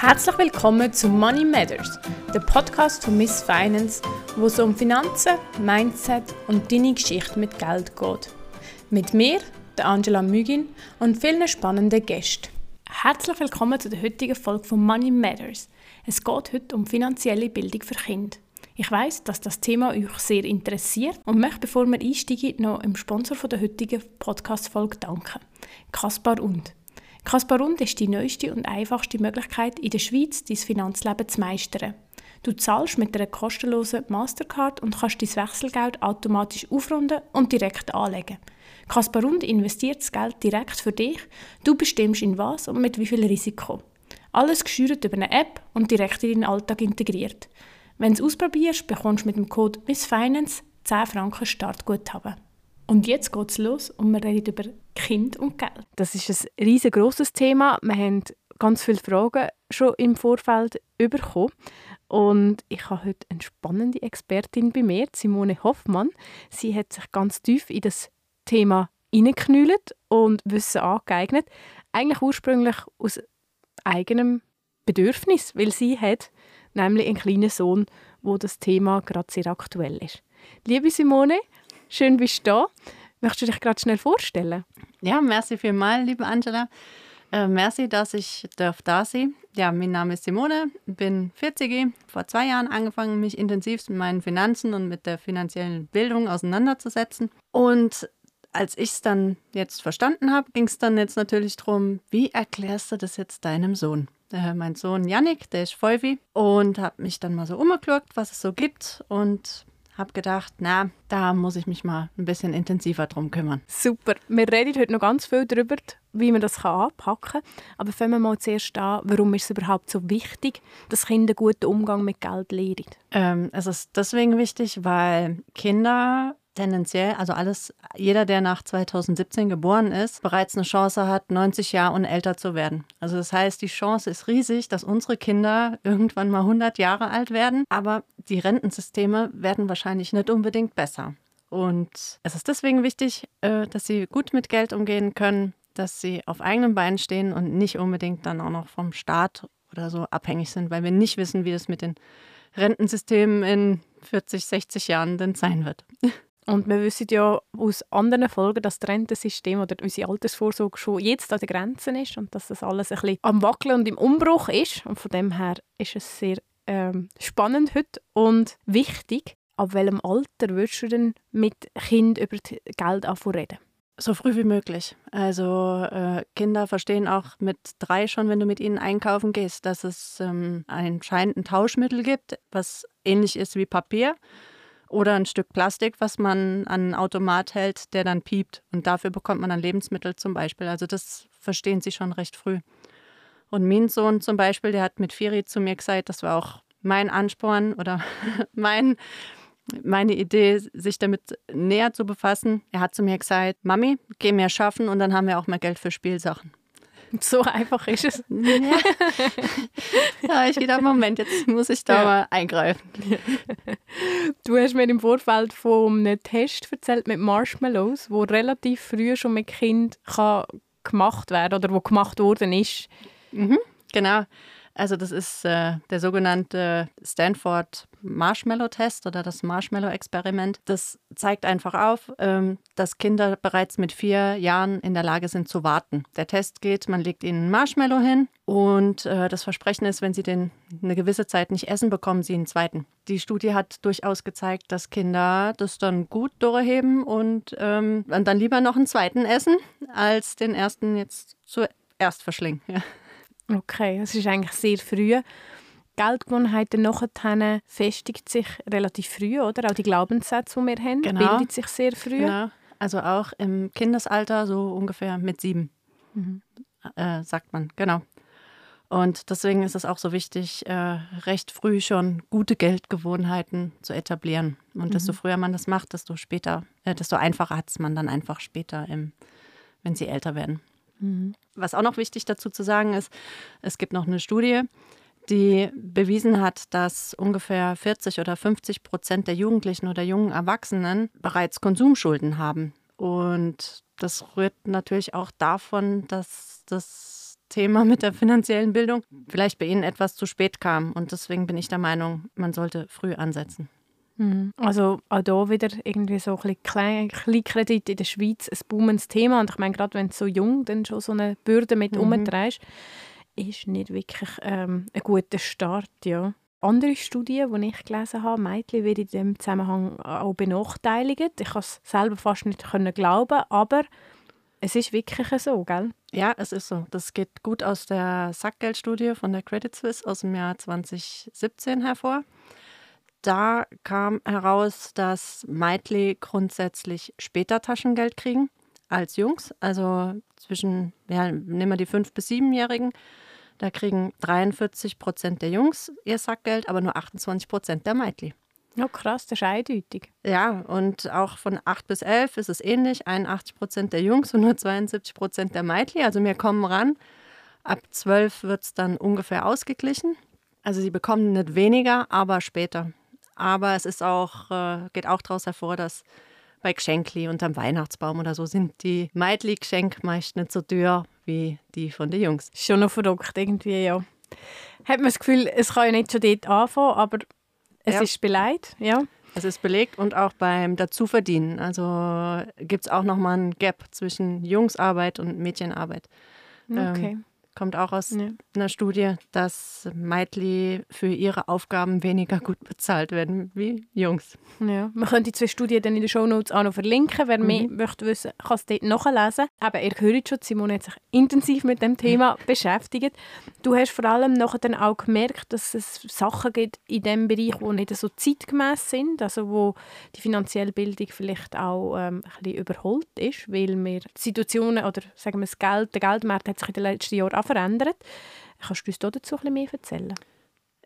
Herzlich willkommen zu Money Matters, der Podcast von Miss Finance, wo es um Finanzen, Mindset und deine Geschichte mit Geld geht. Mit mir, der Angela Mügin und vielen spannenden Gästen. Herzlich willkommen zu der heutigen Folge von Money Matters. Es geht heute um finanzielle Bildung für Kinder. Ich weiß, dass das Thema euch sehr interessiert und möchte, bevor wir einsteigen, noch dem Sponsor der heutigen Podcast-Folge danken. Kaspar und. Kaspar und ist die neueste und einfachste Möglichkeit, in der Schweiz dein Finanzleben zu meistern. Du zahlst mit einer kostenlosen Mastercard und kannst dein Wechselgeld automatisch aufrunden und direkt anlegen. Kasparund investiert das Geld direkt für dich. Du bestimmst in was und mit wie viel Risiko. Alles gesteuert über eine App und direkt in deinen Alltag integriert. Wenn du es ausprobierst, bekommst du mit dem Code MissFinance 10 Franken Startguthaben. Und jetzt geht es los und wir reden über Kind und Geld. Das ist ein riesengroßes Thema. Wir haben ganz viele Fragen schon im Vorfeld bekommen. Und ich habe heute eine spannende Expertin bei mir, Simone Hoffmann. Sie hat sich ganz tief in das Thema hineingeknüllt und Wissen angeeignet. Eigentlich ursprünglich aus eigenem Bedürfnis, weil sie hat nämlich einen kleinen Sohn, wo das Thema gerade sehr aktuell ist. Liebe Simone, schön bist du da. Möchtest du dich gerade schnell vorstellen? Ja, merci vielmals, liebe Angela. Äh, merci, dass ich darf da sein. Ja, mein Name ist Simone, bin 40, vor zwei Jahren angefangen, mich intensiv mit meinen Finanzen und mit der finanziellen Bildung auseinanderzusetzen. Und als ich es dann jetzt verstanden habe, ging es dann jetzt natürlich darum, wie erklärst du das jetzt deinem Sohn? Äh, mein Sohn Yannick, der ist Feuvi und habe mich dann mal so umgeguckt, was es so gibt und habe gedacht, na, da muss ich mich mal ein bisschen intensiver drum kümmern. Super. Wir reden heute noch ganz viel darüber, wie man das anpacken kann. Aber fangen wir mal zuerst an, warum ist es überhaupt so wichtig, dass Kinder guten Umgang mit Geld lernen? Ähm, es ist deswegen wichtig, weil Kinder tendenziell, also alles, jeder, der nach 2017 geboren ist, bereits eine Chance hat, 90 Jahre und älter zu werden. Also das heißt, die Chance ist riesig, dass unsere Kinder irgendwann mal 100 Jahre alt werden, aber die Rentensysteme werden wahrscheinlich nicht unbedingt besser. Und es ist deswegen wichtig, äh, dass sie gut mit Geld umgehen können, dass sie auf eigenen Beinen stehen und nicht unbedingt dann auch noch vom Staat oder so abhängig sind, weil wir nicht wissen, wie es mit den Rentensystemen in 40, 60 Jahren denn sein wird. Und wir wissen ja aus anderen Folgen, dass das Rentensystem oder unsere Altersvorsorge schon jetzt an den Grenzen ist und dass das alles ein bisschen am Wackeln und im Umbruch ist. Und von dem her ist es sehr ähm, spannend heute und wichtig. Ab welchem Alter würdest du denn mit Kind über Geld reden? So früh wie möglich. Also äh, Kinder verstehen auch mit drei schon, wenn du mit ihnen einkaufen gehst, dass es ähm, anscheinend ein Tauschmittel gibt, was ähnlich ist wie Papier oder ein Stück Plastik, was man an einen Automat hält, der dann piept. Und dafür bekommt man dann Lebensmittel zum Beispiel. Also das verstehen sie schon recht früh. Und mein Sohn zum Beispiel, der hat mit Firi zu mir gesagt, das war auch mein Ansporn oder mein, meine Idee, sich damit näher zu befassen. Er hat zu mir gesagt, Mami, geh mehr schaffen und dann haben wir auch mehr Geld für Spielsachen. So einfach ist es. Ja, ja ich gedacht, Moment, jetzt muss ich da ja. mal eingreifen. Du hast mir im Vorfeld von einem Test erzählt mit Marshmallows, wo relativ früh schon mit Kind kann gemacht werden oder wo gemacht worden ist. Mhm, genau. Also das ist äh, der sogenannte Stanford Marshmallow-Test oder das Marshmallow-Experiment. Das zeigt einfach auf, ähm, dass Kinder bereits mit vier Jahren in der Lage sind zu warten. Der Test geht, man legt ihnen einen Marshmallow hin und äh, das Versprechen ist, wenn sie den eine gewisse Zeit nicht essen, bekommen sie einen zweiten. Die Studie hat durchaus gezeigt, dass Kinder das dann gut durchheben und, ähm, und dann lieber noch einen zweiten essen, als den ersten jetzt zuerst verschlingen. Ja. Okay, das ist eigentlich sehr früh. Geldgewohnheiten nachher festigt sich relativ früh, oder? Auch die Glaubenssätze, die wir haben, genau. bildet sich sehr früh. Genau. Also auch im Kindesalter, so ungefähr mit sieben, mhm. äh, sagt man, genau. Und deswegen ist es auch so wichtig, äh, recht früh schon gute Geldgewohnheiten zu etablieren. Und mhm. desto früher man das macht, desto später, äh, desto einfacher hat es man dann einfach später, im, wenn sie älter werden. Mhm. Was auch noch wichtig dazu zu sagen ist, es gibt noch eine Studie, die bewiesen hat, dass ungefähr 40 oder 50 Prozent der Jugendlichen oder jungen Erwachsenen bereits Konsumschulden haben. Und das rührt natürlich auch davon, dass das Thema mit der finanziellen Bildung vielleicht bei Ihnen etwas zu spät kam. Und deswegen bin ich der Meinung, man sollte früh ansetzen. Mhm. Also auch hier wieder irgendwie so ein bisschen Kleinkredit in der Schweiz ein boomendes Thema. Und ich meine, gerade wenn du so jung dann schon so eine Bürde mit mhm. umträgst, ist nicht wirklich ähm, ein guter Start, ja. Andere Studien, die ich gelesen habe, Mädchen werden in diesem Zusammenhang auch benachteiligt. Ich kann es selber fast nicht glauben, aber es ist wirklich so, gell? Ja, es ist so. Das geht gut aus der Sackgeldstudie von der Credit Suisse aus dem Jahr 2017 hervor. Da kam heraus, dass Mädchen grundsätzlich später Taschengeld kriegen als Jungs. Also zwischen, ja, nehmen wir die 5- bis 7-Jährigen. Da kriegen 43 Prozent der Jungs ihr Sackgeld, aber nur 28 Prozent der Mädchen. Ja, krass, das ist eindeutig. Ja, und auch von 8 bis 11 ist es ähnlich. 81 Prozent der Jungs und nur 72 Prozent der Mädchen. Also wir kommen ran. Ab 12 wird es dann ungefähr ausgeglichen. Also sie bekommen nicht weniger, aber später. Aber es ist auch, äh, geht auch daraus hervor, dass bei Geschenkli unterm Weihnachtsbaum oder so sind die Meidli-Geschenke meist nicht so teuer wie die von den Jungs. Schon noch verrückt irgendwie, ja. Hat man das Gefühl, es kann ja nicht schon dort anfangen, aber es ja. ist belegt, ja. Es ist belegt und auch beim Dazuverdienen. Also gibt es auch nochmal ein Gap zwischen Jungsarbeit und Mädchenarbeit. Okay. Ähm, kommt auch aus ja. einer Studie, dass Meitli für ihre Aufgaben weniger gut bezahlt werden wie Jungs. Ja, man könnte die zwei Studien dann in den Shownotes auch noch verlinken. Wer mhm. mehr möchte wissen, kann es dort nachlesen. Aber ihr hört schon, Simone hat sich intensiv mit dem Thema beschäftigt. Du hast vor allem nachher dann auch gemerkt, dass es Sachen gibt in diesem Bereich, die nicht so zeitgemäß sind, also wo die finanzielle Bildung vielleicht auch ähm, ein bisschen überholt ist, weil wir Situationen oder sagen wir das Geld, der Geldmarkt hat sich in den letzten Jahren verändert. Kannst du uns dazu ein bisschen mehr erzählen?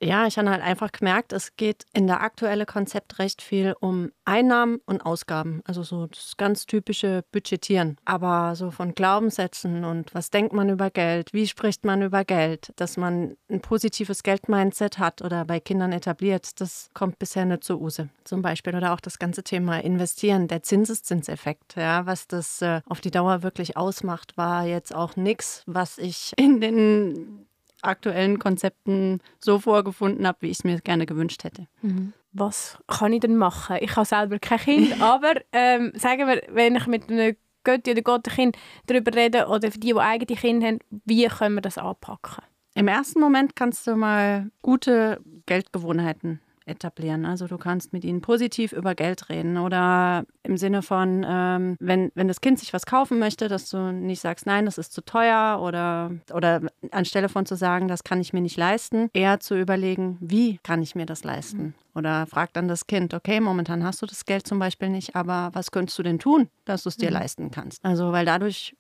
Ja, ich habe halt einfach gemerkt, es geht in der aktuellen Konzept recht viel um Einnahmen und Ausgaben. Also so das ganz typische Budgetieren. Aber so von Glaubenssätzen und was denkt man über Geld, wie spricht man über Geld, dass man ein positives Geldmindset hat oder bei Kindern etabliert, das kommt bisher nicht zur Use. Zum Beispiel. Oder auch das ganze Thema Investieren, der Zinseszinseffekt. Ja, was das äh, auf die Dauer wirklich ausmacht, war jetzt auch nichts, was ich in den aktuellen Konzepten so vorgefunden habe, wie ich es mir gerne gewünscht hätte. Mhm. Was kann ich denn machen? Ich habe selber kein Kind, aber ähm, sagen wir, wenn ich mit einem Götti oder Gottenkind darüber rede oder für die, die eigene Kinder haben, wie können wir das anpacken? Im ersten Moment kannst du mal gute Geldgewohnheiten etablieren. Also du kannst mit ihnen positiv über Geld reden oder im Sinne von, ähm, wenn, wenn das Kind sich was kaufen möchte, dass du nicht sagst, nein, das ist zu teuer oder, oder anstelle von zu sagen, das kann ich mir nicht leisten, eher zu überlegen, wie kann ich mir das leisten? Mhm. Oder frag dann das Kind, okay, momentan hast du das Geld zum Beispiel nicht, aber was könntest du denn tun, dass du es dir mhm. leisten kannst? Also, weil dadurch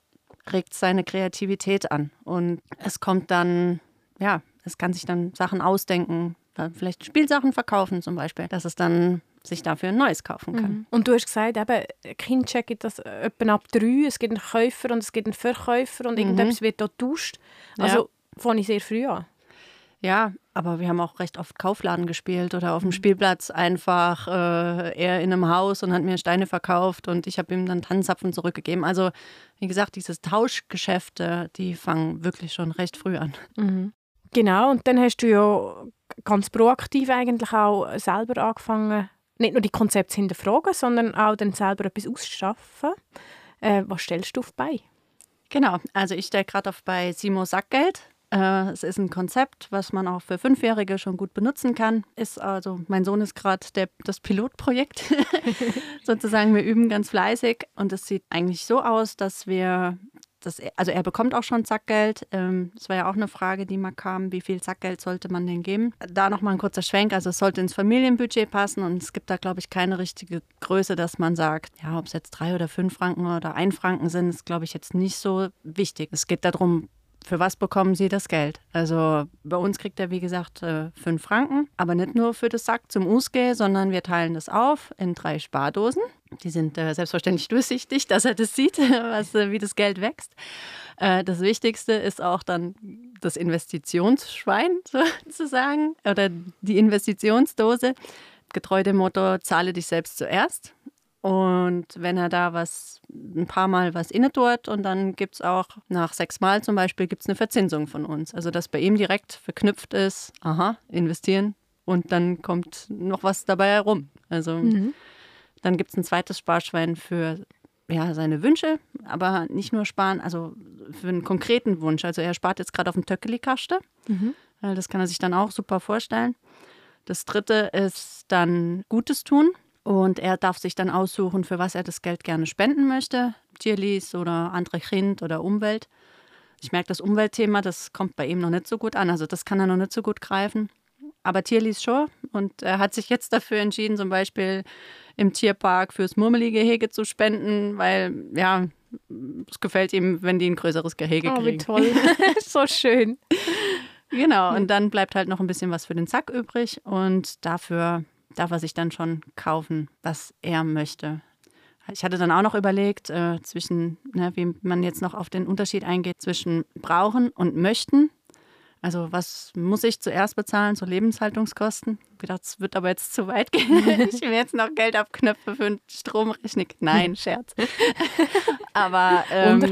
regt es seine Kreativität an und es kommt dann, ja, es kann sich dann Sachen ausdenken, vielleicht Spielsachen verkaufen zum Beispiel, dass es dann sich dafür ein neues kaufen kann. Mhm. Und du hast gesagt, eben, Kindcheck gibt das etwa ab drei. Es gibt einen Käufer und es gibt einen Verkäufer und mhm. irgendetwas wird dort getauscht. Also ja. fange ich sehr früh an. Ja, aber wir haben auch recht oft Kaufladen gespielt oder auf dem mhm. Spielplatz einfach äh, er in einem Haus und hat mir Steine verkauft und ich habe ihm dann Tannenzapfen zurückgegeben. Also wie gesagt, diese Tauschgeschäfte, die fangen wirklich schon recht früh an. Mhm. Genau, und dann hast du ja ganz proaktiv eigentlich auch selber angefangen, nicht nur die Konzepte hinterfragen, sondern auch dann selber etwas auszuschaffen. Äh, was stellst du auf bei? Genau, also ich stelle gerade auf bei Simo Sackgeld. Äh, es ist ein Konzept, was man auch für Fünfjährige schon gut benutzen kann. Ist also, mein Sohn ist gerade das Pilotprojekt. Sozusagen, wir üben ganz fleißig und es sieht eigentlich so aus, dass wir das, also er bekommt auch schon Sackgeld. Ähm, das war ja auch eine Frage, die mal kam, wie viel Sackgeld sollte man denn geben? Da nochmal ein kurzer Schwenk, also es sollte ins Familienbudget passen und es gibt da, glaube ich, keine richtige Größe, dass man sagt, ja, ob es jetzt drei oder fünf Franken oder ein Franken sind, ist, glaube ich, jetzt nicht so wichtig. Es geht darum, für was bekommen Sie das Geld? Also bei uns kriegt er, wie gesagt, äh, fünf Franken, aber nicht nur für das Sack zum Usge, sondern wir teilen das auf in drei Spardosen. Die sind äh, selbstverständlich durchsichtig, dass er das sieht, was, äh, wie das Geld wächst. das Wichtigste ist auch dann das Investitionsschwein sozusagen oder die Investitionsdose. Getreu dem Motto, zahle dich selbst zuerst. Und wenn er da was, ein paar Mal was inne tut und dann gibt es auch nach sechs Mal zum Beispiel gibt's eine Verzinsung von uns. Also dass bei ihm direkt verknüpft ist, aha, investieren und dann kommt noch was dabei herum. Also mhm. Dann gibt es ein zweites Sparschwein für ja, seine Wünsche, aber nicht nur sparen, also für einen konkreten Wunsch. Also er spart jetzt gerade auf dem Töckeli-Kaste. Mhm. Das kann er sich dann auch super vorstellen. Das dritte ist dann Gutes tun. Und er darf sich dann aussuchen, für was er das Geld gerne spenden möchte. Tierlis oder andere Kind oder Umwelt. Ich merke, das Umweltthema, das kommt bei ihm noch nicht so gut an. Also das kann er noch nicht so gut greifen. Aber Tierlis schon. Und er hat sich jetzt dafür entschieden, zum Beispiel im Tierpark fürs Murmeligehege zu spenden, weil ja, es gefällt ihm, wenn die ein größeres Gehege oh, kriegen. Wie toll. so schön. Genau, und dann bleibt halt noch ein bisschen was für den Sack übrig. Und dafür darf er sich dann schon kaufen, was er möchte. Ich hatte dann auch noch überlegt, äh, zwischen, ne, wie man jetzt noch auf den Unterschied eingeht zwischen brauchen und möchten. Also was muss ich zuerst bezahlen, so Lebenshaltungskosten? Ich gedacht, es wird aber jetzt zu weit gehen. ich will jetzt noch Geld abknöpfe für einen Stromrechnung. Nein, Scherz. aber ähm,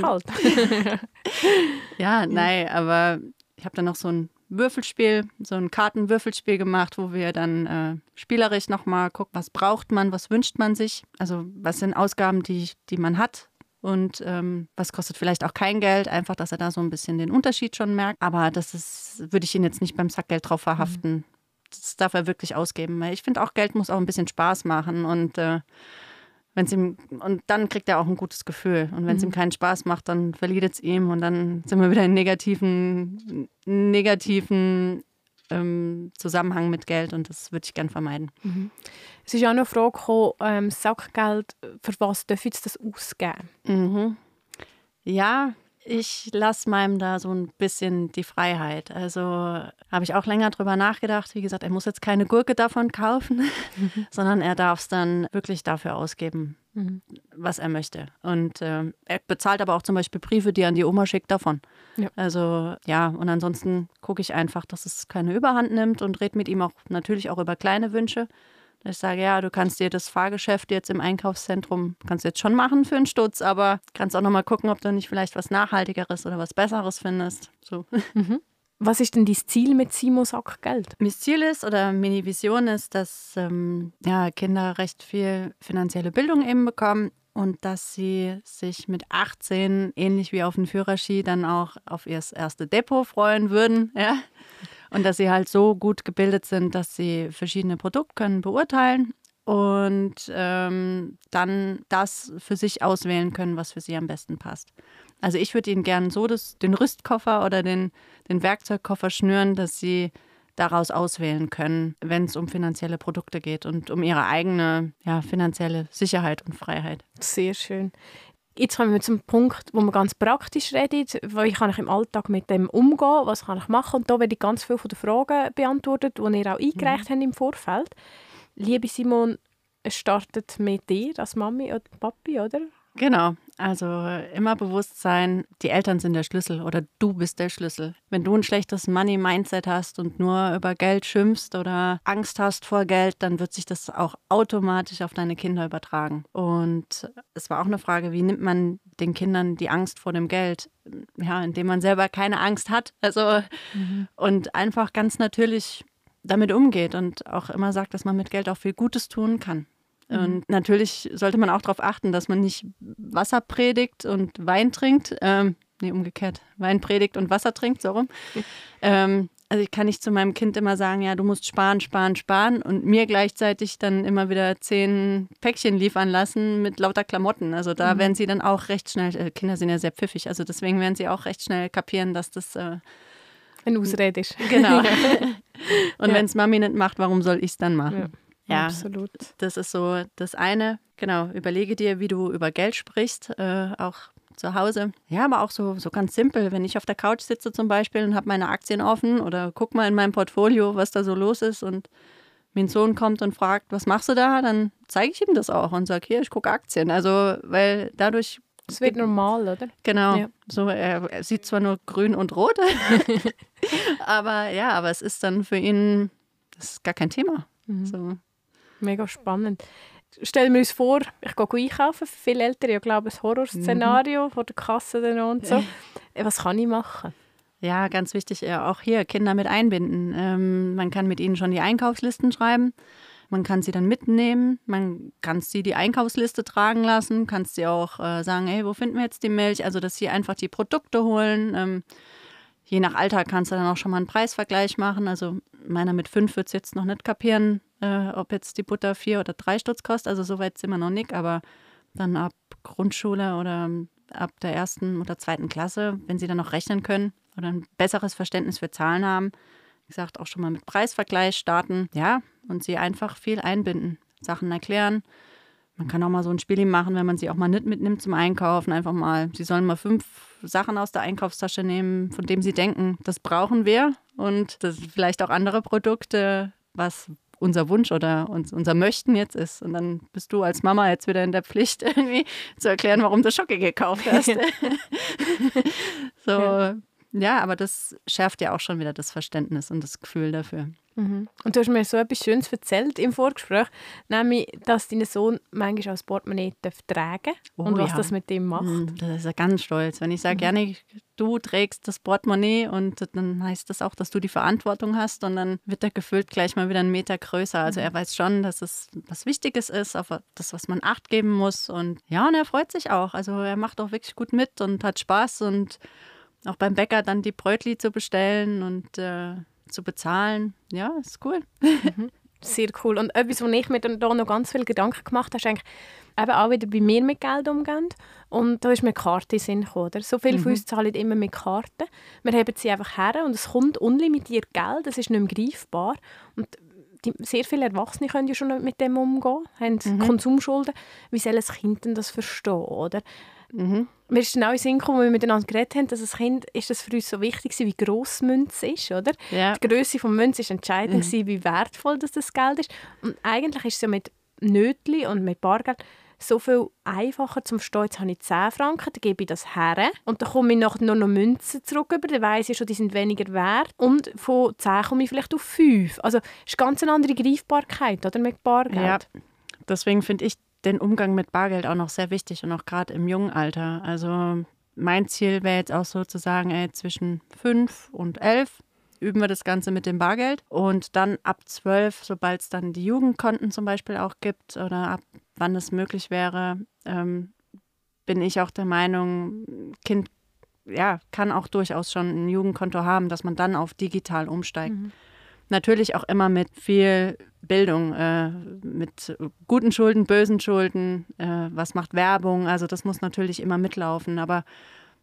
ja, nein, aber ich habe dann noch so ein Würfelspiel, so ein Kartenwürfelspiel gemacht, wo wir dann äh, spielerisch nochmal gucken, was braucht man, was wünscht man sich. Also was sind Ausgaben, die, die man hat und ähm, was kostet vielleicht auch kein Geld, einfach, dass er da so ein bisschen den Unterschied schon merkt. Aber das ist, würde ich ihn jetzt nicht beim Sackgeld drauf verhaften. Mhm. Das darf er wirklich ausgeben, weil ich finde auch Geld muss auch ein bisschen Spaß machen und äh, wenn es ihm und dann kriegt er auch ein gutes Gefühl und wenn es mhm. ihm keinen Spaß macht, dann verliert es ihm und dann sind wir wieder in negativen negativen ähm, Zusammenhang mit Geld und das würde ich gerne vermeiden. Mhm. Es ist auch noch eine Frage gekommen, ähm, Sackgeld, für was darf ich das ausgeben? Mhm. Ja, ich lasse meinem da so ein bisschen die Freiheit. Also habe ich auch länger drüber nachgedacht. Wie gesagt, er muss jetzt keine Gurke davon kaufen, mhm. sondern er darf es dann wirklich dafür ausgeben, mhm. was er möchte. Und äh, er bezahlt aber auch zum Beispiel Briefe, die er an die Oma schickt, davon. Ja. Also ja, und ansonsten gucke ich einfach, dass es keine Überhand nimmt und rede mit ihm auch natürlich auch über kleine Wünsche. Ich sage, ja, du kannst dir das Fahrgeschäft jetzt im Einkaufszentrum, kannst du jetzt schon machen für einen Stutz, aber kannst auch nochmal gucken, ob du nicht vielleicht was Nachhaltigeres oder was Besseres findest. So. Mhm. Was ist denn dein Ziel mit Simo Sack Geld? Mein Ziel ist oder meine Vision ist, dass ähm, ja, Kinder recht viel finanzielle Bildung eben bekommen und dass sie sich mit 18 ähnlich wie auf dem Führerski dann auch auf ihr erste Depot freuen würden. Ja? Und dass sie halt so gut gebildet sind, dass sie verschiedene Produkte können beurteilen und ähm, dann das für sich auswählen können, was für sie am besten passt. Also ich würde ihnen gerne so das, den Rüstkoffer oder den, den Werkzeugkoffer schnüren, dass sie daraus auswählen können, wenn es um finanzielle Produkte geht und um ihre eigene ja, finanzielle Sicherheit und Freiheit. Sehr schön. Jetzt kommen wir zum Punkt, wo man ganz praktisch redet. Wie kann ich im Alltag mit dem umgehen? Was kann ich machen? Und da werde ich ganz viele von den Fragen beantwortet, die ihr auch eingereicht mhm. habt im Vorfeld. Liebe Simon, es startet mit dir als Mami oder Papi, oder? Genau, also immer bewusst sein, die Eltern sind der Schlüssel oder du bist der Schlüssel. Wenn du ein schlechtes Money-Mindset hast und nur über Geld schimpfst oder Angst hast vor Geld, dann wird sich das auch automatisch auf deine Kinder übertragen. Und es war auch eine Frage, wie nimmt man den Kindern die Angst vor dem Geld? Ja, indem man selber keine Angst hat. Also mhm. und einfach ganz natürlich damit umgeht und auch immer sagt, dass man mit Geld auch viel Gutes tun kann. Mhm. Und natürlich sollte man auch darauf achten, dass man nicht Wasser predigt und Wein trinkt. Ähm, nee, umgekehrt. Wein predigt und Wasser trinkt, so rum. ähm, also ich kann nicht zu meinem Kind immer sagen, ja, du musst sparen, sparen, sparen und mir gleichzeitig dann immer wieder zehn Päckchen liefern lassen mit lauter Klamotten. Also da mhm. werden sie dann auch recht schnell, äh, Kinder sind ja sehr pfiffig, also deswegen werden sie auch recht schnell kapieren, dass das äh, ein Ausrede ist. Genau. und ja. wenn es Mami nicht macht, warum soll ich es dann machen? Ja. Ja, absolut. Das ist so das eine. Genau, überlege dir, wie du über Geld sprichst, äh, auch zu Hause. Ja, aber auch so, so ganz simpel. Wenn ich auf der Couch sitze zum Beispiel und habe meine Aktien offen oder guck mal in meinem Portfolio, was da so los ist und mein Sohn kommt und fragt, was machst du da, dann zeige ich ihm das auch und sage, hier, ich gucke Aktien. Also, weil dadurch es wird normal, oder? Genau. Ja. So, er, er, sieht zwar nur grün und rot, aber ja, aber es ist dann für ihn, das ist gar kein Thema. Mhm. So. Mega spannend. stellen wir uns vor, ich gehe einkaufen, viele Eltern ja glauben, ein Horrorszenario mhm. vor der Kasse und so. Was kann ich machen? Ja, ganz wichtig, auch hier Kinder mit einbinden. Ähm, man kann mit ihnen schon die Einkaufslisten schreiben. Man kann sie dann mitnehmen, man kann sie die Einkaufsliste tragen lassen, kann sie auch äh, sagen, hey, wo finden wir jetzt die Milch? Also, dass sie einfach die Produkte holen. Ähm, je nach Alter kannst du dann auch schon mal einen Preisvergleich machen. Also meiner mit fünf wird es jetzt noch nicht kapieren, äh, ob jetzt die Butter vier oder drei Stutz kostet. Also so weit sind wir noch nicht, aber dann ab Grundschule oder ab der ersten oder zweiten Klasse, wenn sie dann noch rechnen können oder ein besseres Verständnis für Zahlen haben, wie gesagt, auch schon mal mit Preisvergleich starten, ja, und sie einfach viel einbinden, Sachen erklären. Man kann auch mal so ein Spiel machen, wenn man sie auch mal nicht mitnimmt zum Einkaufen. Einfach mal, sie sollen mal fünf Sachen aus der Einkaufstasche nehmen, von denen sie denken, das brauchen wir. Und das vielleicht auch andere Produkte, was unser Wunsch oder unser Möchten jetzt ist. Und dann bist du als Mama jetzt wieder in der Pflicht, irgendwie zu erklären, warum du Schocke gekauft hast. so, ja. Ja, aber das schärft ja auch schon wieder das Verständnis und das Gefühl dafür. Mhm. Und du hast mir so etwas Schönes erzählt im Vorgespräch, nämlich, dass dein Sohn manchmal das Portemonnaie tragen oh, und was ja. das mit dem macht. Mhm, das ist er ganz stolz. Wenn ich sage, mhm. gerne, du trägst das Portemonnaie und dann heißt das auch, dass du die Verantwortung hast und dann wird er gefüllt gleich mal wieder einen Meter größer. Also mhm. er weiß schon, dass es was Wichtiges ist, auf das, was man Acht geben muss. Und ja, und er freut sich auch. Also er macht auch wirklich gut mit und hat Spaß und auch beim Bäcker dann die Brötli zu bestellen und äh, zu bezahlen. Ja, ist cool. Mhm. Sehr cool. Und etwas, wo ich mir dann da noch ganz viel Gedanken gemacht habe, ist eigentlich eben auch wieder, wie wir mit Geld umgehen. Und da ist mir Karte in Sinn gekommen. Oder? So viele mhm. von uns zahlen immer mit Karten. Wir haben sie einfach her und es kommt unlimitiert Geld, es ist nicht mehr greifbar. Und die, sehr viele Erwachsene können ja schon mit dem umgehen, haben mhm. Konsumschulden. Wie soll ein Kind denn das verstehen? Oder? Mhm. Mir ist dann auch in Sinn gekommen, als wir miteinander geredet haben, dass als Kind ist das für uns so wichtig wie gross Münze ist, oder? Ja. Die Größe von Münze ist entscheidend, mhm. wie wertvoll das, das Geld ist. Und eigentlich ist es ja mit Nötli und mit Bargeld so viel einfacher zum Verstehen. Jetzt habe ich 10 Franken, dann gebe ich das her und dann komme ich nachher noch, noch Münzen zurück, über, dann weiss ich schon, die sind weniger wert und von 10 komme ich vielleicht auf 5. Also es ist ganz eine andere Greifbarkeit oder, mit Bargeld. Ja, deswegen finde ich den Umgang mit Bargeld auch noch sehr wichtig und auch gerade im jungen Alter. Also mein Ziel wäre jetzt auch sozusagen ey, zwischen fünf und elf üben wir das Ganze mit dem Bargeld und dann ab zwölf, sobald es dann die Jugendkonten zum Beispiel auch gibt oder ab wann es möglich wäre, ähm, bin ich auch der Meinung, Kind ja, kann auch durchaus schon ein Jugendkonto haben, dass man dann auf digital umsteigt. Mhm. Natürlich auch immer mit viel Bildung, äh, mit guten Schulden, bösen Schulden, äh, was macht Werbung. Also das muss natürlich immer mitlaufen. Aber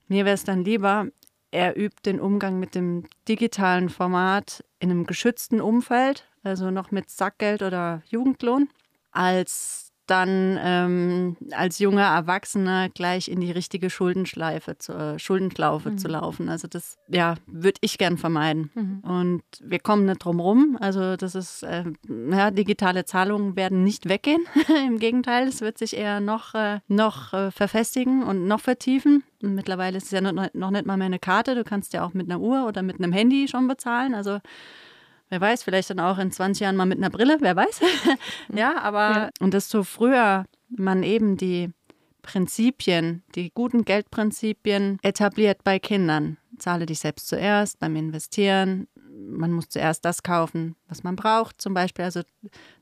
mir wäre es dann lieber, er übt den Umgang mit dem digitalen Format in einem geschützten Umfeld, also noch mit Sackgeld oder Jugendlohn, als dann ähm, als junger Erwachsener gleich in die richtige Schuldenschleife, zu, äh, Schuldenklaufe mhm. zu laufen. Also das, ja, würde ich gern vermeiden. Mhm. Und wir kommen nicht drum rum. Also das ist, äh, ja, digitale Zahlungen werden nicht weggehen. Im Gegenteil, es wird sich eher noch, äh, noch äh, verfestigen und noch vertiefen. Mittlerweile ist es ja noch, noch nicht mal mehr eine Karte. Du kannst ja auch mit einer Uhr oder mit einem Handy schon bezahlen. Also Wer weiß, vielleicht dann auch in 20 Jahren mal mit einer Brille, wer weiß. ja, aber ja. und desto früher man eben die Prinzipien, die guten Geldprinzipien etabliert bei Kindern. Zahle dich selbst zuerst beim Investieren. Man muss zuerst das kaufen, was man braucht, zum Beispiel. Also,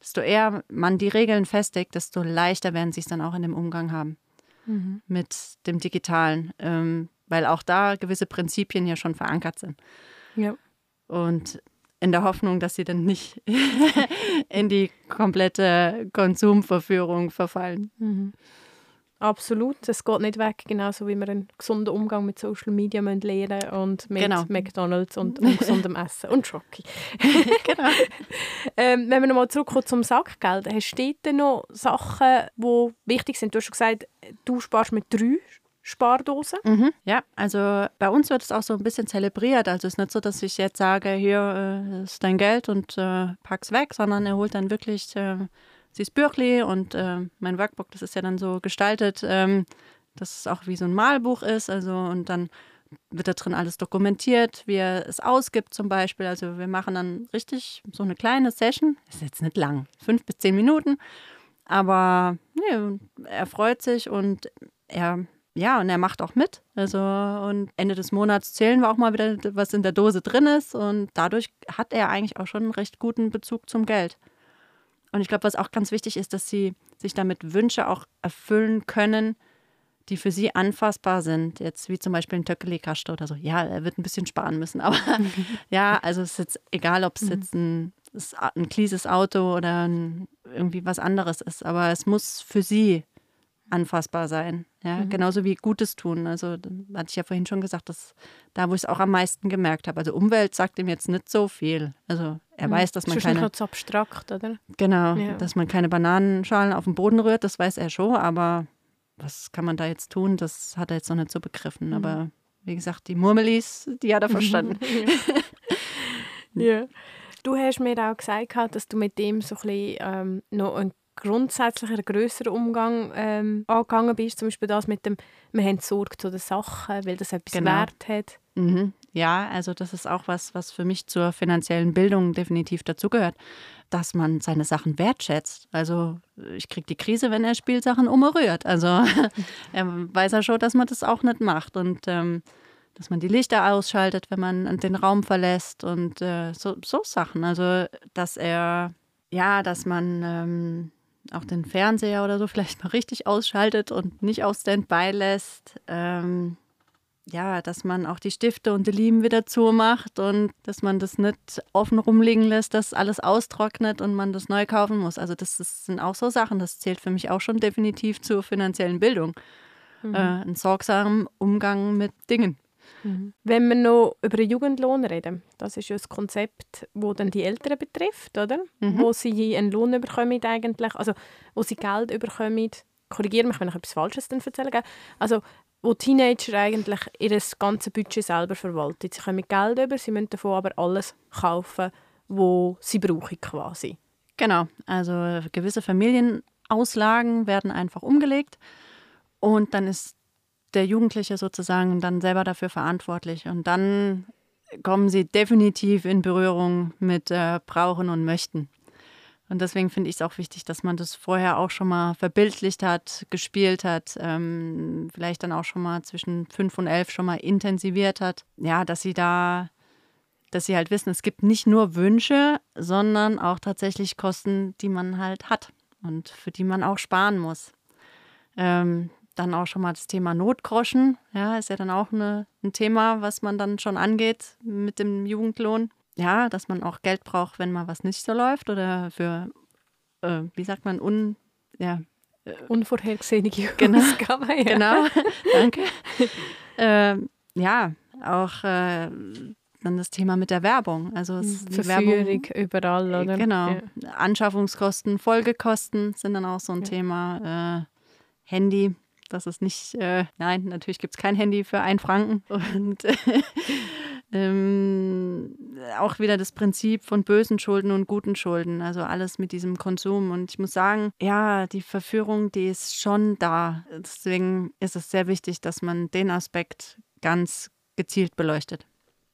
desto eher man die Regeln festigt, desto leichter werden sie es dann auch in dem Umgang haben mhm. mit dem Digitalen, ähm, weil auch da gewisse Prinzipien ja schon verankert sind. Ja. Und in der Hoffnung, dass sie dann nicht in die komplette Konsumverführung verfallen. Mhm. Absolut, es geht nicht weg, genauso wie wir einen gesunden Umgang mit Social Media müssen lernen und mit genau. McDonalds und ungesundem Essen und Schoki. genau. ähm, wenn wir nochmal zurückkommen zum Sackgeld, hast du denn noch Sachen, die wichtig sind? Du hast schon gesagt, du sparst mit drei Spardose. Mhm. Ja, also bei uns wird es auch so ein bisschen zelebriert. Also es ist nicht so, dass ich jetzt sage, hier äh, ist dein Geld und äh, pack's weg, sondern er holt dann wirklich äh, das Büchli und äh, mein Workbook, das ist ja dann so gestaltet, ähm, dass es auch wie so ein Malbuch ist. Also und dann wird da drin alles dokumentiert, wie er es ausgibt zum Beispiel. Also wir machen dann richtig so eine kleine Session, ist jetzt nicht lang, fünf bis zehn Minuten Aber nee, er freut sich und er ja, und er macht auch mit. Also, und Ende des Monats zählen wir auch mal wieder, was in der Dose drin ist. Und dadurch hat er eigentlich auch schon einen recht guten Bezug zum Geld. Und ich glaube, was auch ganz wichtig ist, dass sie sich damit Wünsche auch erfüllen können, die für sie anfassbar sind. Jetzt wie zum Beispiel ein Töckeli-Kaste oder so. Ja, er wird ein bisschen sparen müssen. Aber ja, also es ist jetzt egal, ob es mhm. jetzt ein, ein kleines Auto oder ein, irgendwie was anderes ist. Aber es muss für sie anfassbar sein. Ja, mhm. genauso wie Gutes tun. Also, hatte ich ja vorhin schon gesagt, dass da, wo ich es auch am meisten gemerkt habe. Also, Umwelt sagt ihm jetzt nicht so viel. Also, er mhm. weiß, dass man keine. Das abstrakt, oder? Genau, ja. dass man keine Bananenschalen auf den Boden rührt, das weiß er schon, aber was kann man da jetzt tun? Das hat er jetzt noch nicht so begriffen. Mhm. Aber wie gesagt, die Murmelis, die hat er verstanden. ja. Du hast mir auch gesagt, dass du mit dem so ein bisschen ähm, noch ein grundsätzlicher, grösserer Umgang ähm, angegangen bist. Zum Beispiel das mit dem, wir haben Sorge zu den Sachen, weil das etwas genau. Wert hat. Mhm. Ja, also das ist auch was, was für mich zur finanziellen Bildung definitiv dazugehört, dass man seine Sachen wertschätzt. Also ich kriege die Krise, wenn er Spielsachen umrührt. Also er weiß ja schon, dass man das auch nicht macht und ähm, dass man die Lichter ausschaltet, wenn man den Raum verlässt und äh, so, so Sachen. Also dass er, ja, dass man ähm, auch den Fernseher oder so vielleicht mal richtig ausschaltet und nicht auf Standby lässt. Ähm, ja, dass man auch die Stifte und die Lieben wieder zumacht und dass man das nicht offen rumliegen lässt, dass alles austrocknet und man das neu kaufen muss. Also das, das sind auch so Sachen, das zählt für mich auch schon definitiv zur finanziellen Bildung. Mhm. Äh, ein sorgsamen Umgang mit Dingen. Mhm. Wenn wir noch über den Jugendlohn reden, das ist ja ein Konzept, das dann die Eltern betrifft, oder? Mhm. Wo sie einen Lohn bekommen eigentlich, also wo sie Geld bekommen. Korrigiere mich, wenn ich etwas Falsches dann erzähle. Also wo Teenager eigentlich ihr ganzes Budget selber verwalten. Sie kommen Geld über, sie müssen davon aber alles kaufen, wo sie brauchen quasi. Genau, also gewisse Familienauslagen werden einfach umgelegt und dann ist der Jugendliche sozusagen dann selber dafür verantwortlich. Und dann kommen sie definitiv in Berührung mit äh, Brauchen und Möchten. Und deswegen finde ich es auch wichtig, dass man das vorher auch schon mal verbildlicht hat, gespielt hat, ähm, vielleicht dann auch schon mal zwischen fünf und elf schon mal intensiviert hat. Ja, dass sie da, dass sie halt wissen, es gibt nicht nur Wünsche, sondern auch tatsächlich Kosten, die man halt hat und für die man auch sparen muss. Ähm, dann auch schon mal das Thema Notgroschen. Ja, ist ja dann auch eine, ein Thema, was man dann schon angeht mit dem Jugendlohn. Ja, dass man auch Geld braucht, wenn mal was nicht so läuft oder für, äh, wie sagt man, un, ja, äh, unvorhergesehene genau, Ausgaben. Ja. Genau, danke. äh, ja, auch äh, dann das Thema mit der Werbung. Also es hm, Verführung überall, oder? Genau. Ja. Anschaffungskosten, Folgekosten sind dann auch so ein ja. Thema. Äh, Handy, das ist nicht, äh, nein, natürlich gibt es kein Handy für einen Franken. Und ähm, auch wieder das Prinzip von bösen Schulden und guten Schulden, also alles mit diesem Konsum. Und ich muss sagen, ja, die Verführung, die ist schon da. Deswegen ist es sehr wichtig, dass man den Aspekt ganz gezielt beleuchtet.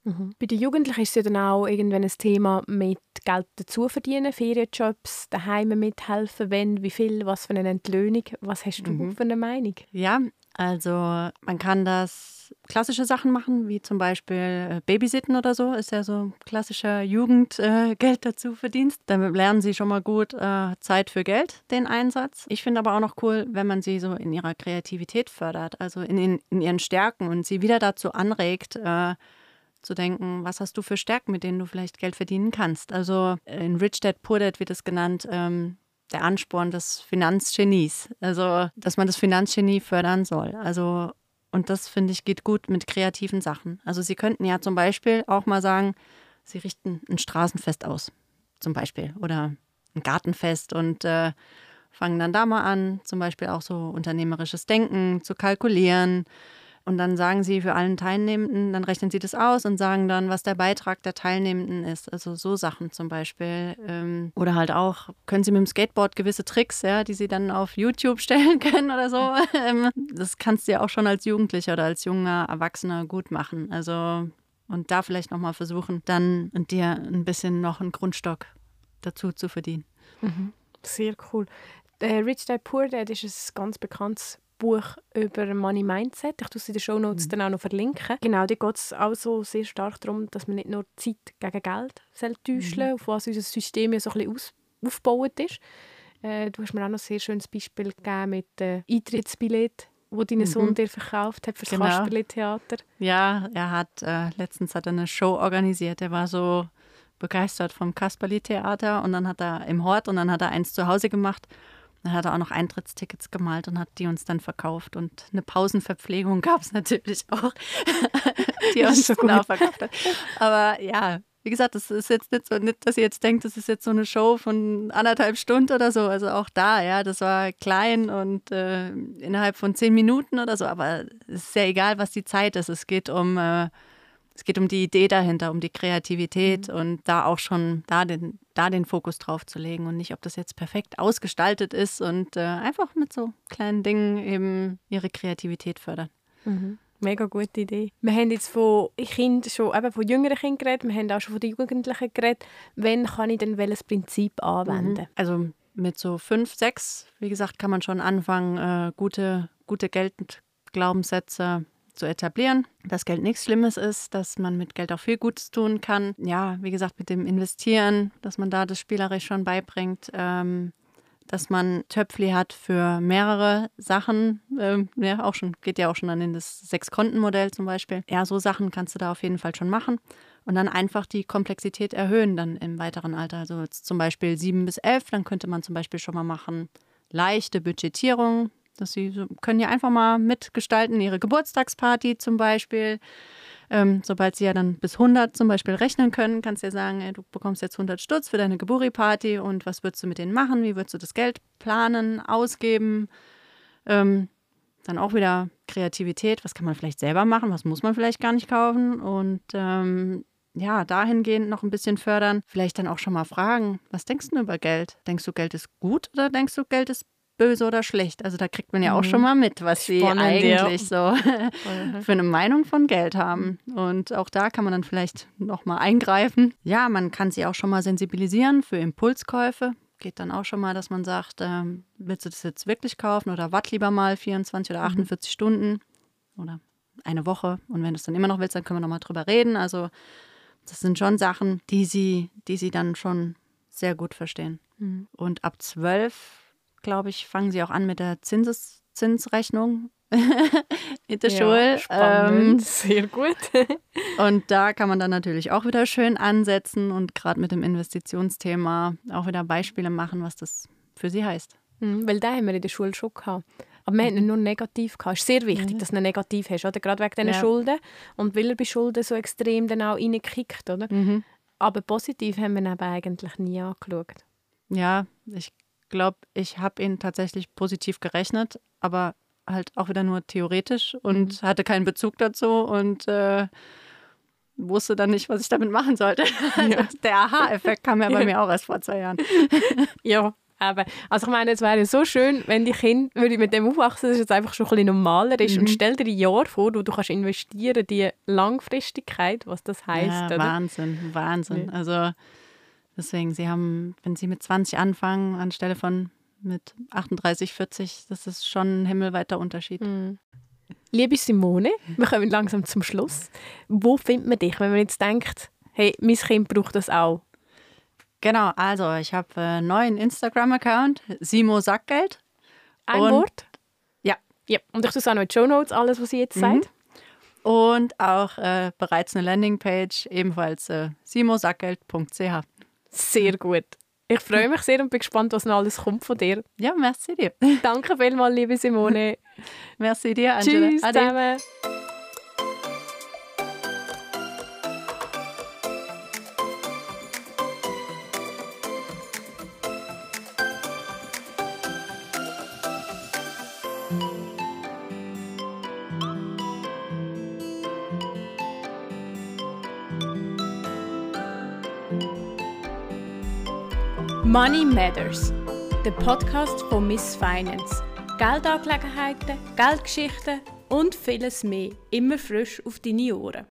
Mhm. Bei den Jugendlichen ist es ja dann auch irgendwann ein Thema mit Geld dazu verdienen, Ferienjobs, daheim mithelfen, wenn, wie viel, was für eine Entlöhnung. Was hast du mhm. für eine Meinung? Ja, also man kann das klassische Sachen machen, wie zum Beispiel äh, Babysitten oder so, ist ja so klassischer Jugendgeld äh, dazu Verdienst. Damit lernen sie schon mal gut äh, Zeit für Geld, den Einsatz. Ich finde aber auch noch cool, wenn man sie so in ihrer Kreativität fördert, also in, in, in ihren Stärken und sie wieder dazu anregt, äh, zu denken, was hast du für Stärken, mit denen du vielleicht Geld verdienen kannst. Also in Rich Dad Poor Dad wird es genannt, ähm, der Ansporn des Finanzgenies. Also, dass man das Finanzgenie fördern soll. Also, und das finde ich geht gut mit kreativen Sachen. Also, Sie könnten ja zum Beispiel auch mal sagen, Sie richten ein Straßenfest aus, zum Beispiel, oder ein Gartenfest und äh, fangen dann da mal an, zum Beispiel auch so unternehmerisches Denken zu kalkulieren und dann sagen sie für allen Teilnehmenden, dann rechnen sie das aus und sagen dann, was der Beitrag der Teilnehmenden ist. Also so Sachen zum Beispiel. Ähm, oder halt auch, können sie mit dem Skateboard gewisse Tricks, ja, die sie dann auf YouTube stellen können oder so. Ähm, das kannst du ja auch schon als Jugendlicher oder als junger Erwachsener gut machen. Also und da vielleicht nochmal versuchen, dann dir ein bisschen noch einen Grundstock dazu zu verdienen. Mhm. Sehr cool. äh, Rich Dad Poor Dad ist ein ganz bekanntes Buch über Money Mindset. Ich tue es in den Show Notes mhm. dann auch noch verlinken. Genau, da geht es auch so sehr stark darum, dass man nicht nur Zeit gegen Geld täuschen mhm. auf was unser System ja so ein bisschen aus aufgebaut ist. Äh, du hast mir auch noch ein sehr schönes Beispiel gegeben mit dem äh, Eintrittsbillett wo dein mhm. Sohn dir verkauft hat für das genau. Kasperle-Theater. Ja, er hat äh, letztens hat er eine Show organisiert. Er war so begeistert vom Kasperle-Theater und dann hat er im Hort und dann hat er eins zu Hause gemacht dann hat er auch noch Eintrittstickets gemalt und hat die uns dann verkauft. Und eine Pausenverpflegung gab es natürlich auch, die er uns so auch verkauft hat. Aber ja, wie gesagt, das ist jetzt nicht so, nicht, dass ihr jetzt denkt, das ist jetzt so eine Show von anderthalb Stunden oder so. Also auch da, ja, das war klein und äh, innerhalb von zehn Minuten oder so. Aber es ist ja egal, was die Zeit ist. Es geht um äh, es geht um die Idee dahinter, um die Kreativität mhm. und da auch schon da den, da den Fokus drauf zu legen und nicht, ob das jetzt perfekt ausgestaltet ist und äh, einfach mit so kleinen Dingen eben ihre Kreativität fördern. Mhm. Mega gute Idee. Wir haben jetzt von Kindern schon, eben von jüngeren Kindern geredet, wir haben auch schon von den Jugendlichen geredet. Wann kann ich denn welches Prinzip anwenden? Mhm. Also mit so fünf, sechs, wie gesagt, kann man schon anfangen, äh, gute, gute Geldglaubenssätze zu etablieren, dass Geld nichts Schlimmes ist, dass man mit Geld auch viel Gutes tun kann. Ja, wie gesagt, mit dem Investieren, dass man da das spielerisch schon beibringt. Ähm, dass man Töpfli hat für mehrere Sachen, ähm, ja, auch schon, geht ja auch schon dann in das Sechs-Konten-Modell zum Beispiel. Ja, so Sachen kannst du da auf jeden Fall schon machen. Und dann einfach die Komplexität erhöhen dann im weiteren Alter. Also zum Beispiel sieben bis elf, dann könnte man zum Beispiel schon mal machen leichte Budgetierung, dass sie so, können ja einfach mal mitgestalten, ihre Geburtstagsparty zum Beispiel. Ähm, sobald sie ja dann bis 100 zum Beispiel rechnen können, kannst du ja sagen, ey, du bekommst jetzt 100 Stutz für deine Geburi-Party und was würdest du mit denen machen? Wie würdest du das Geld planen, ausgeben? Ähm, dann auch wieder Kreativität, was kann man vielleicht selber machen, was muss man vielleicht gar nicht kaufen und ähm, ja, dahingehend noch ein bisschen fördern. Vielleicht dann auch schon mal fragen, was denkst du über Geld? Denkst du, Geld ist gut oder denkst du, Geld ist böse oder schlecht. Also da kriegt man ja auch mhm. schon mal mit, was sie eigentlich ja. so für eine Meinung von Geld haben. Und auch da kann man dann vielleicht nochmal eingreifen. Ja, man kann sie auch schon mal sensibilisieren für Impulskäufe. Geht dann auch schon mal, dass man sagt, ähm, willst du das jetzt wirklich kaufen oder wart lieber mal 24 oder 48 mhm. Stunden oder eine Woche. Und wenn du es dann immer noch willst, dann können wir nochmal drüber reden. Also das sind schon Sachen, die sie, die sie dann schon sehr gut verstehen. Mhm. Und ab zwölf glaube ich, fangen sie auch an mit der Zinses Zinsrechnung in der ja, Schule. Spannend, ähm, sehr gut. und da kann man dann natürlich auch wieder schön ansetzen und gerade mit dem Investitionsthema auch wieder Beispiele machen, was das für sie heißt. Mhm, weil da haben wir in der Schule schon gehabt. Aber wir hatten nur negativ gehabt. Es ist sehr wichtig, mhm. dass du ein negativ hast, oder? Gerade wegen diesen ja. Schulden. Und weil er bei Schulden so extrem dann auch reinkickt, oder? Mhm. Aber positiv haben wir ihn eigentlich nie angeschaut. Ja, ich glaube, ich habe ihn tatsächlich positiv gerechnet, aber halt auch wieder nur theoretisch und mhm. hatte keinen Bezug dazu und äh, wusste dann nicht, was ich damit machen sollte. Ja. Der Aha-Effekt kam ja bei mir auch erst vor zwei Jahren. ja, aber also ich meine, es wäre so schön, wenn die Kinder würde mit dem aufwachsen, dass es einfach schon ein bisschen normaler ist. Mhm. Und stell dir ein Jahr vor, wo du kannst investieren, die Langfristigkeit, was das heißt. Ja, Wahnsinn, Wahnsinn. Also Deswegen, sie haben, wenn sie mit 20 anfangen, anstelle von mit 38, 40, das ist schon ein himmelweiter Unterschied. Mhm. Liebe Simone, wir kommen langsam zum Schluss. Wo findet man dich, wenn man jetzt denkt, hey, mein Kind braucht das auch? Genau, also ich habe einen neuen Instagram-Account, Simo Sackgeld. Ein Und, Wort? Ja. ja. Und ich tue auch noch in die Show Notes, alles, was sie jetzt mhm. sagt. Und auch äh, bereits eine Landingpage, ebenfalls äh, simosackgeld.ch. Sehr gut. Ich freue mich sehr und bin gespannt, was noch alles kommt von dir. Ja, merci dir. Danke vielmals, liebe Simone. merci dir, Angela. Tschüss Ade. zusammen. Money Matters, der Podcast von Miss Finance. Geldangelegenheiten, Geldgeschichten und vieles mehr immer frisch auf deine Ohren.